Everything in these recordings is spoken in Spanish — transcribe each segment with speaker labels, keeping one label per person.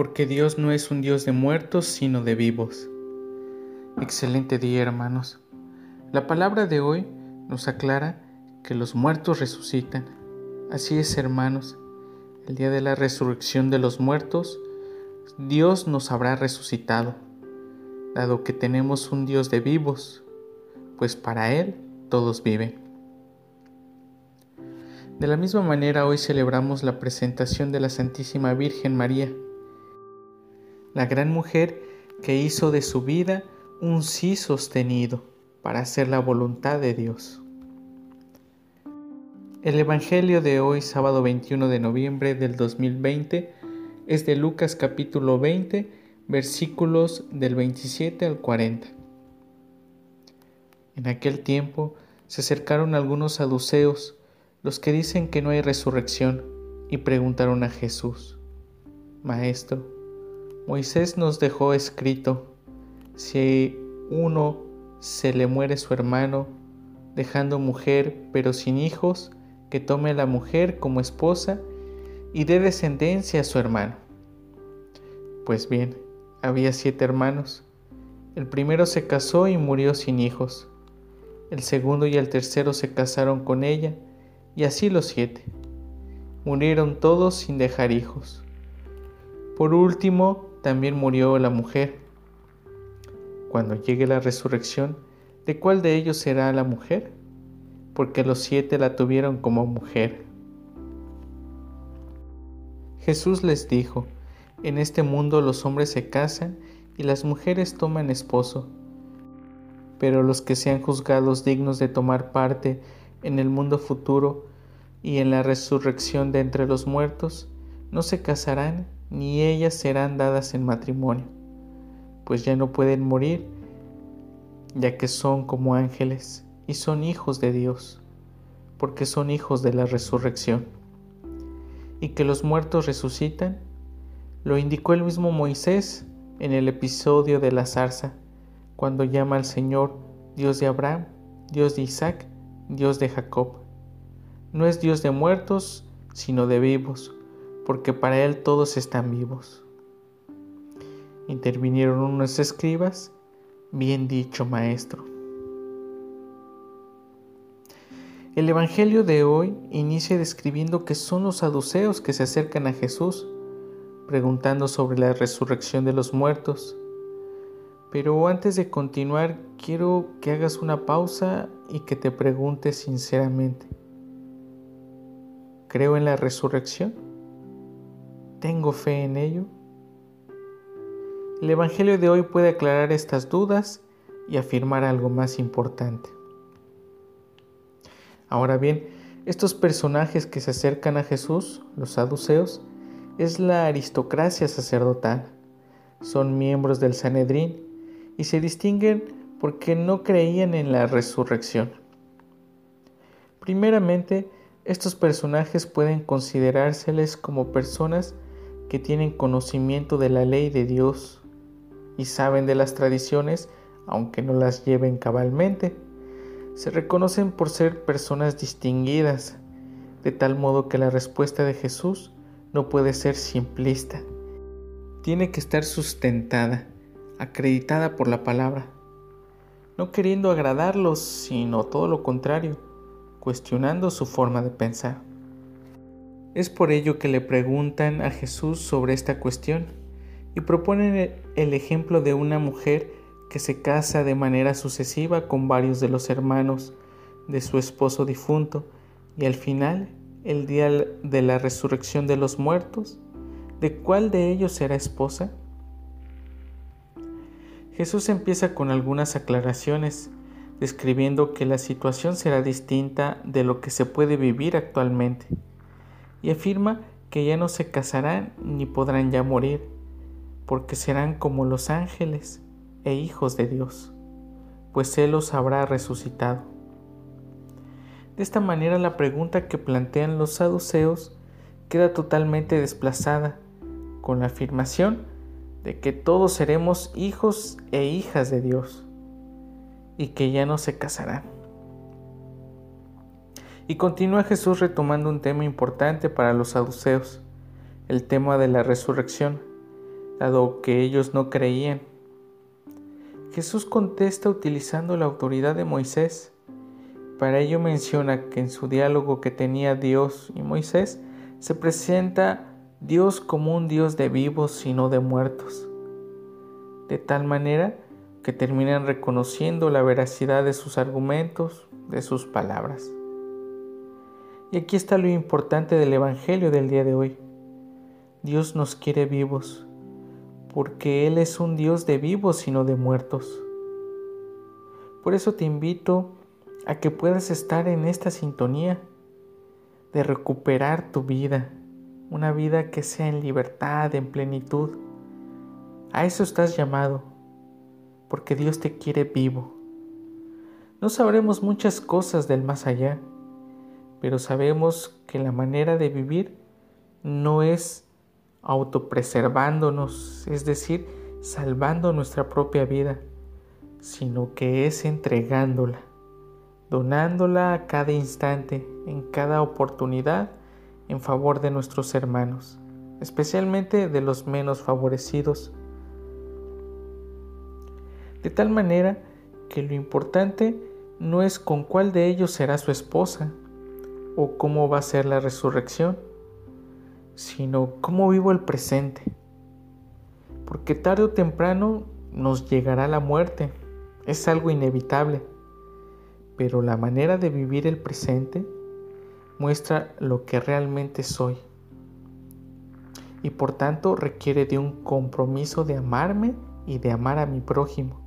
Speaker 1: porque Dios no es un Dios de muertos, sino de vivos. Excelente día, hermanos. La palabra de hoy nos aclara que los muertos resucitan. Así es, hermanos. El día de la resurrección de los muertos, Dios nos habrá resucitado, dado que tenemos un Dios de vivos, pues para Él todos viven. De la misma manera hoy celebramos la presentación de la Santísima Virgen María, la gran mujer que hizo de su vida un sí sostenido para hacer la voluntad de Dios. El Evangelio de hoy, sábado 21 de noviembre del 2020, es de Lucas capítulo 20, versículos del 27 al 40. En aquel tiempo se acercaron algunos saduceos, los que dicen que no hay resurrección, y preguntaron a Jesús, Maestro, Moisés nos dejó escrito, si uno se le muere su hermano, dejando mujer pero sin hijos, que tome a la mujer como esposa y dé descendencia a su hermano. Pues bien, había siete hermanos. El primero se casó y murió sin hijos. El segundo y el tercero se casaron con ella, y así los siete. Murieron todos sin dejar hijos. Por último, también murió la mujer. Cuando llegue la resurrección, ¿de cuál de ellos será la mujer? Porque los siete la tuvieron como mujer. Jesús les dijo, en este mundo los hombres se casan y las mujeres toman esposo, pero los que sean juzgados dignos de tomar parte en el mundo futuro y en la resurrección de entre los muertos, no se casarán ni ellas serán dadas en matrimonio, pues ya no pueden morir, ya que son como ángeles y son hijos de Dios, porque son hijos de la resurrección. Y que los muertos resucitan, lo indicó el mismo Moisés en el episodio de la zarza, cuando llama al Señor Dios de Abraham, Dios de Isaac, Dios de Jacob. No es Dios de muertos, sino de vivos porque para él todos están vivos. Intervinieron unos escribas, bien dicho maestro. El Evangelio de hoy inicia describiendo que son los saduceos que se acercan a Jesús, preguntando sobre la resurrección de los muertos. Pero antes de continuar, quiero que hagas una pausa y que te preguntes sinceramente, ¿creo en la resurrección? ¿Tengo fe en ello? El Evangelio de hoy puede aclarar estas dudas y afirmar algo más importante. Ahora bien, estos personajes que se acercan a Jesús, los saduceos, es la aristocracia sacerdotal. Son miembros del Sanedrín y se distinguen porque no creían en la resurrección. Primeramente, estos personajes pueden considerárseles como personas que tienen conocimiento de la ley de Dios y saben de las tradiciones, aunque no las lleven cabalmente. Se reconocen por ser personas distinguidas, de tal modo que la respuesta de Jesús no puede ser simplista. Tiene que estar sustentada, acreditada por la palabra, no queriendo agradarlos, sino todo lo contrario, cuestionando su forma de pensar. Es por ello que le preguntan a Jesús sobre esta cuestión y proponen el ejemplo de una mujer que se casa de manera sucesiva con varios de los hermanos de su esposo difunto y al final, el día de la resurrección de los muertos, ¿de cuál de ellos será esposa? Jesús empieza con algunas aclaraciones, describiendo que la situación será distinta de lo que se puede vivir actualmente y afirma que ya no se casarán ni podrán ya morir, porque serán como los ángeles e hijos de Dios, pues Él los habrá resucitado. De esta manera la pregunta que plantean los saduceos queda totalmente desplazada con la afirmación de que todos seremos hijos e hijas de Dios y que ya no se casarán. Y continúa Jesús retomando un tema importante para los saduceos, el tema de la resurrección, dado que ellos no creían. Jesús contesta utilizando la autoridad de Moisés. Para ello menciona que en su diálogo que tenía Dios y Moisés se presenta Dios como un Dios de vivos y no de muertos. De tal manera que terminan reconociendo la veracidad de sus argumentos, de sus palabras. Y aquí está lo importante del Evangelio del día de hoy. Dios nos quiere vivos, porque Él es un Dios de vivos y no de muertos. Por eso te invito a que puedas estar en esta sintonía de recuperar tu vida, una vida que sea en libertad, en plenitud. A eso estás llamado, porque Dios te quiere vivo. No sabremos muchas cosas del más allá, pero sabemos que la manera de vivir no es autopreservándonos, es decir, salvando nuestra propia vida, sino que es entregándola, donándola a cada instante, en cada oportunidad, en favor de nuestros hermanos, especialmente de los menos favorecidos. De tal manera que lo importante no es con cuál de ellos será su esposa o cómo va a ser la resurrección, sino cómo vivo el presente. Porque tarde o temprano nos llegará la muerte, es algo inevitable, pero la manera de vivir el presente muestra lo que realmente soy y por tanto requiere de un compromiso de amarme y de amar a mi prójimo.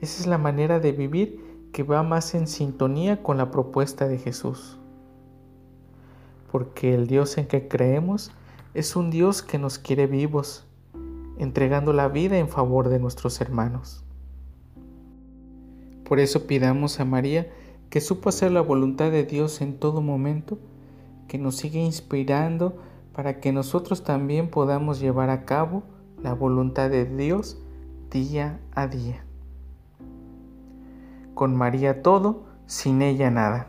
Speaker 1: Esa es la manera de vivir que va más en sintonía con la propuesta de Jesús porque el Dios en que creemos es un Dios que nos quiere vivos, entregando la vida en favor de nuestros hermanos. Por eso pidamos a María, que supo hacer la voluntad de Dios en todo momento, que nos siga inspirando para que nosotros también podamos llevar a cabo la voluntad de Dios día a día. Con María todo, sin ella nada.